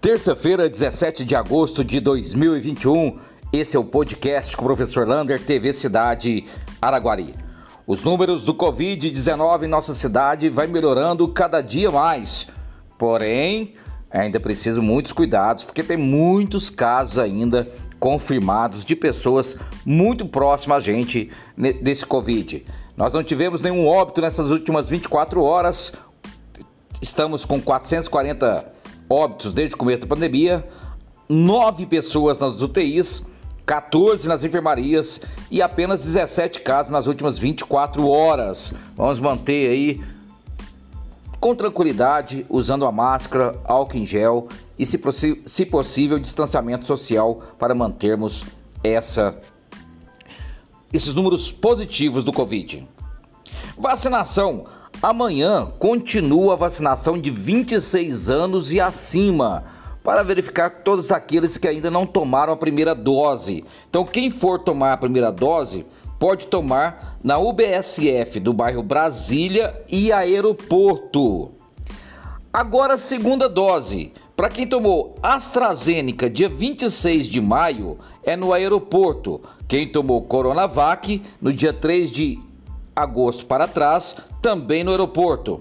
Terça-feira, 17 de agosto de 2021. Esse é o podcast com o professor Lander, TV Cidade Araguari. Os números do Covid-19 em nossa cidade vai melhorando cada dia mais. Porém, ainda preciso muitos cuidados, porque tem muitos casos ainda confirmados de pessoas muito próximas a gente desse Covid. Nós não tivemos nenhum óbito nessas últimas 24 horas. Estamos com 440 óbitos desde o começo da pandemia, 9 pessoas nas UTIs, 14 nas enfermarias e apenas 17 casos nas últimas 24 horas. Vamos manter aí com tranquilidade, usando a máscara, álcool em gel e, se, se possível, distanciamento social para mantermos essa, esses números positivos do Covid. Vacinação. Amanhã continua a vacinação de 26 anos e acima para verificar todos aqueles que ainda não tomaram a primeira dose. Então, quem for tomar a primeira dose pode tomar na UBSF do bairro Brasília e Aeroporto. Agora, segunda dose. Para quem tomou AstraZeneca dia 26 de maio, é no aeroporto. Quem tomou Coronavac no dia 3 de agosto para trás, também no aeroporto.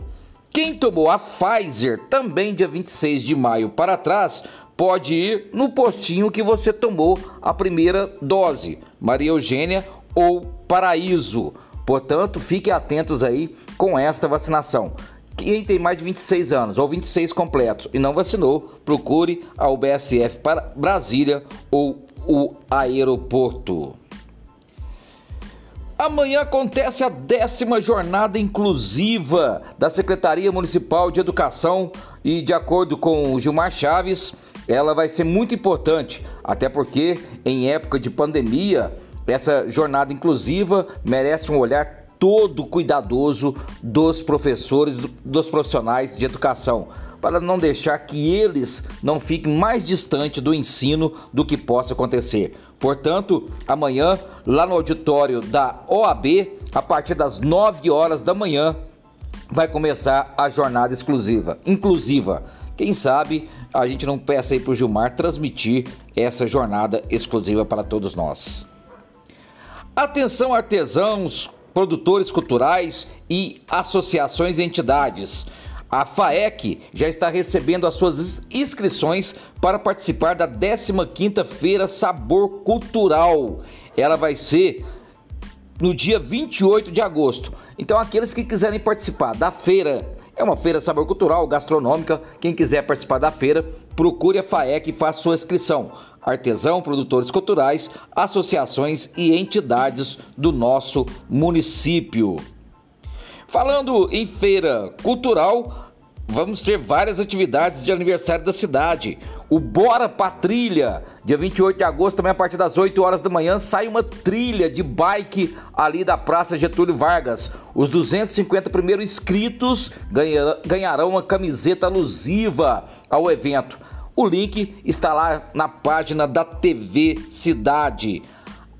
Quem tomou a Pfizer também dia 26 de maio para trás, pode ir no postinho que você tomou a primeira dose, Maria Eugênia ou Paraíso. Portanto, fiquem atentos aí com esta vacinação. Quem tem mais de 26 anos ou 26 completos e não vacinou, procure a UBSF para Brasília ou o aeroporto. Amanhã acontece a décima jornada inclusiva da Secretaria Municipal de Educação e, de acordo com o Gilmar Chaves, ela vai ser muito importante, até porque em época de pandemia, essa jornada inclusiva merece um olhar todo cuidadoso dos professores, dos profissionais de educação, para não deixar que eles não fiquem mais distantes do ensino do que possa acontecer. Portanto, amanhã, lá no auditório da OAB, a partir das 9 horas da manhã, vai começar a jornada exclusiva, inclusiva. Quem sabe a gente não peça aí para o Gilmar transmitir essa jornada exclusiva para todos nós. Atenção artesãos, produtores culturais e associações e entidades. A FAEC já está recebendo as suas inscrições para participar da 15ª Feira Sabor Cultural. Ela vai ser no dia 28 de agosto. Então aqueles que quiserem participar da feira, é uma feira sabor cultural, gastronômica, quem quiser participar da feira, procure a FAEC e faça sua inscrição. Artesão, produtores culturais, associações e entidades do nosso município. Falando em feira cultural, vamos ter várias atividades de aniversário da cidade. O Bora pra Trilha, dia 28 de agosto, também a partir das 8 horas da manhã, sai uma trilha de bike ali da Praça Getúlio Vargas. Os 250 primeiros inscritos ganharão uma camiseta alusiva ao evento. O link está lá na página da TV Cidade.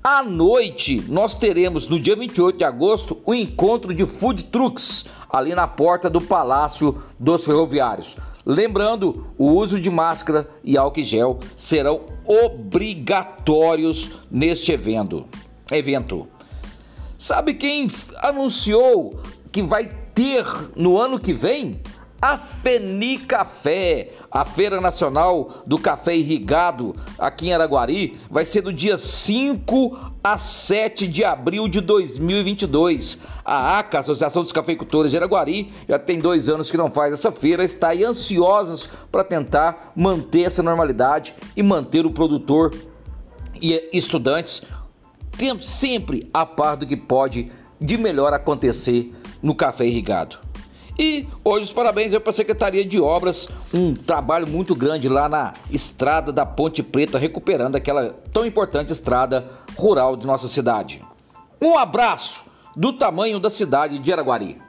À noite, nós teremos no dia 28 de agosto o encontro de food trucks ali na porta do Palácio dos Ferroviários. Lembrando, o uso de máscara e álcool gel serão obrigatórios neste evento. evento. Sabe quem anunciou que vai ter no ano que vem? A Feni Café, a Feira Nacional do Café Irrigado aqui em Araguari, vai ser do dia 5 a 7 de abril de 2022. A ACA, Associação dos Cafeicultores de Araguari, já tem dois anos que não faz essa feira, está aí ansiosa para tentar manter essa normalidade e manter o produtor e estudantes sempre a par do que pode de melhor acontecer no café irrigado. E hoje os parabéns para a Secretaria de Obras, um trabalho muito grande lá na estrada da Ponte Preta, recuperando aquela tão importante estrada rural de nossa cidade. Um abraço do tamanho da cidade de Araguari.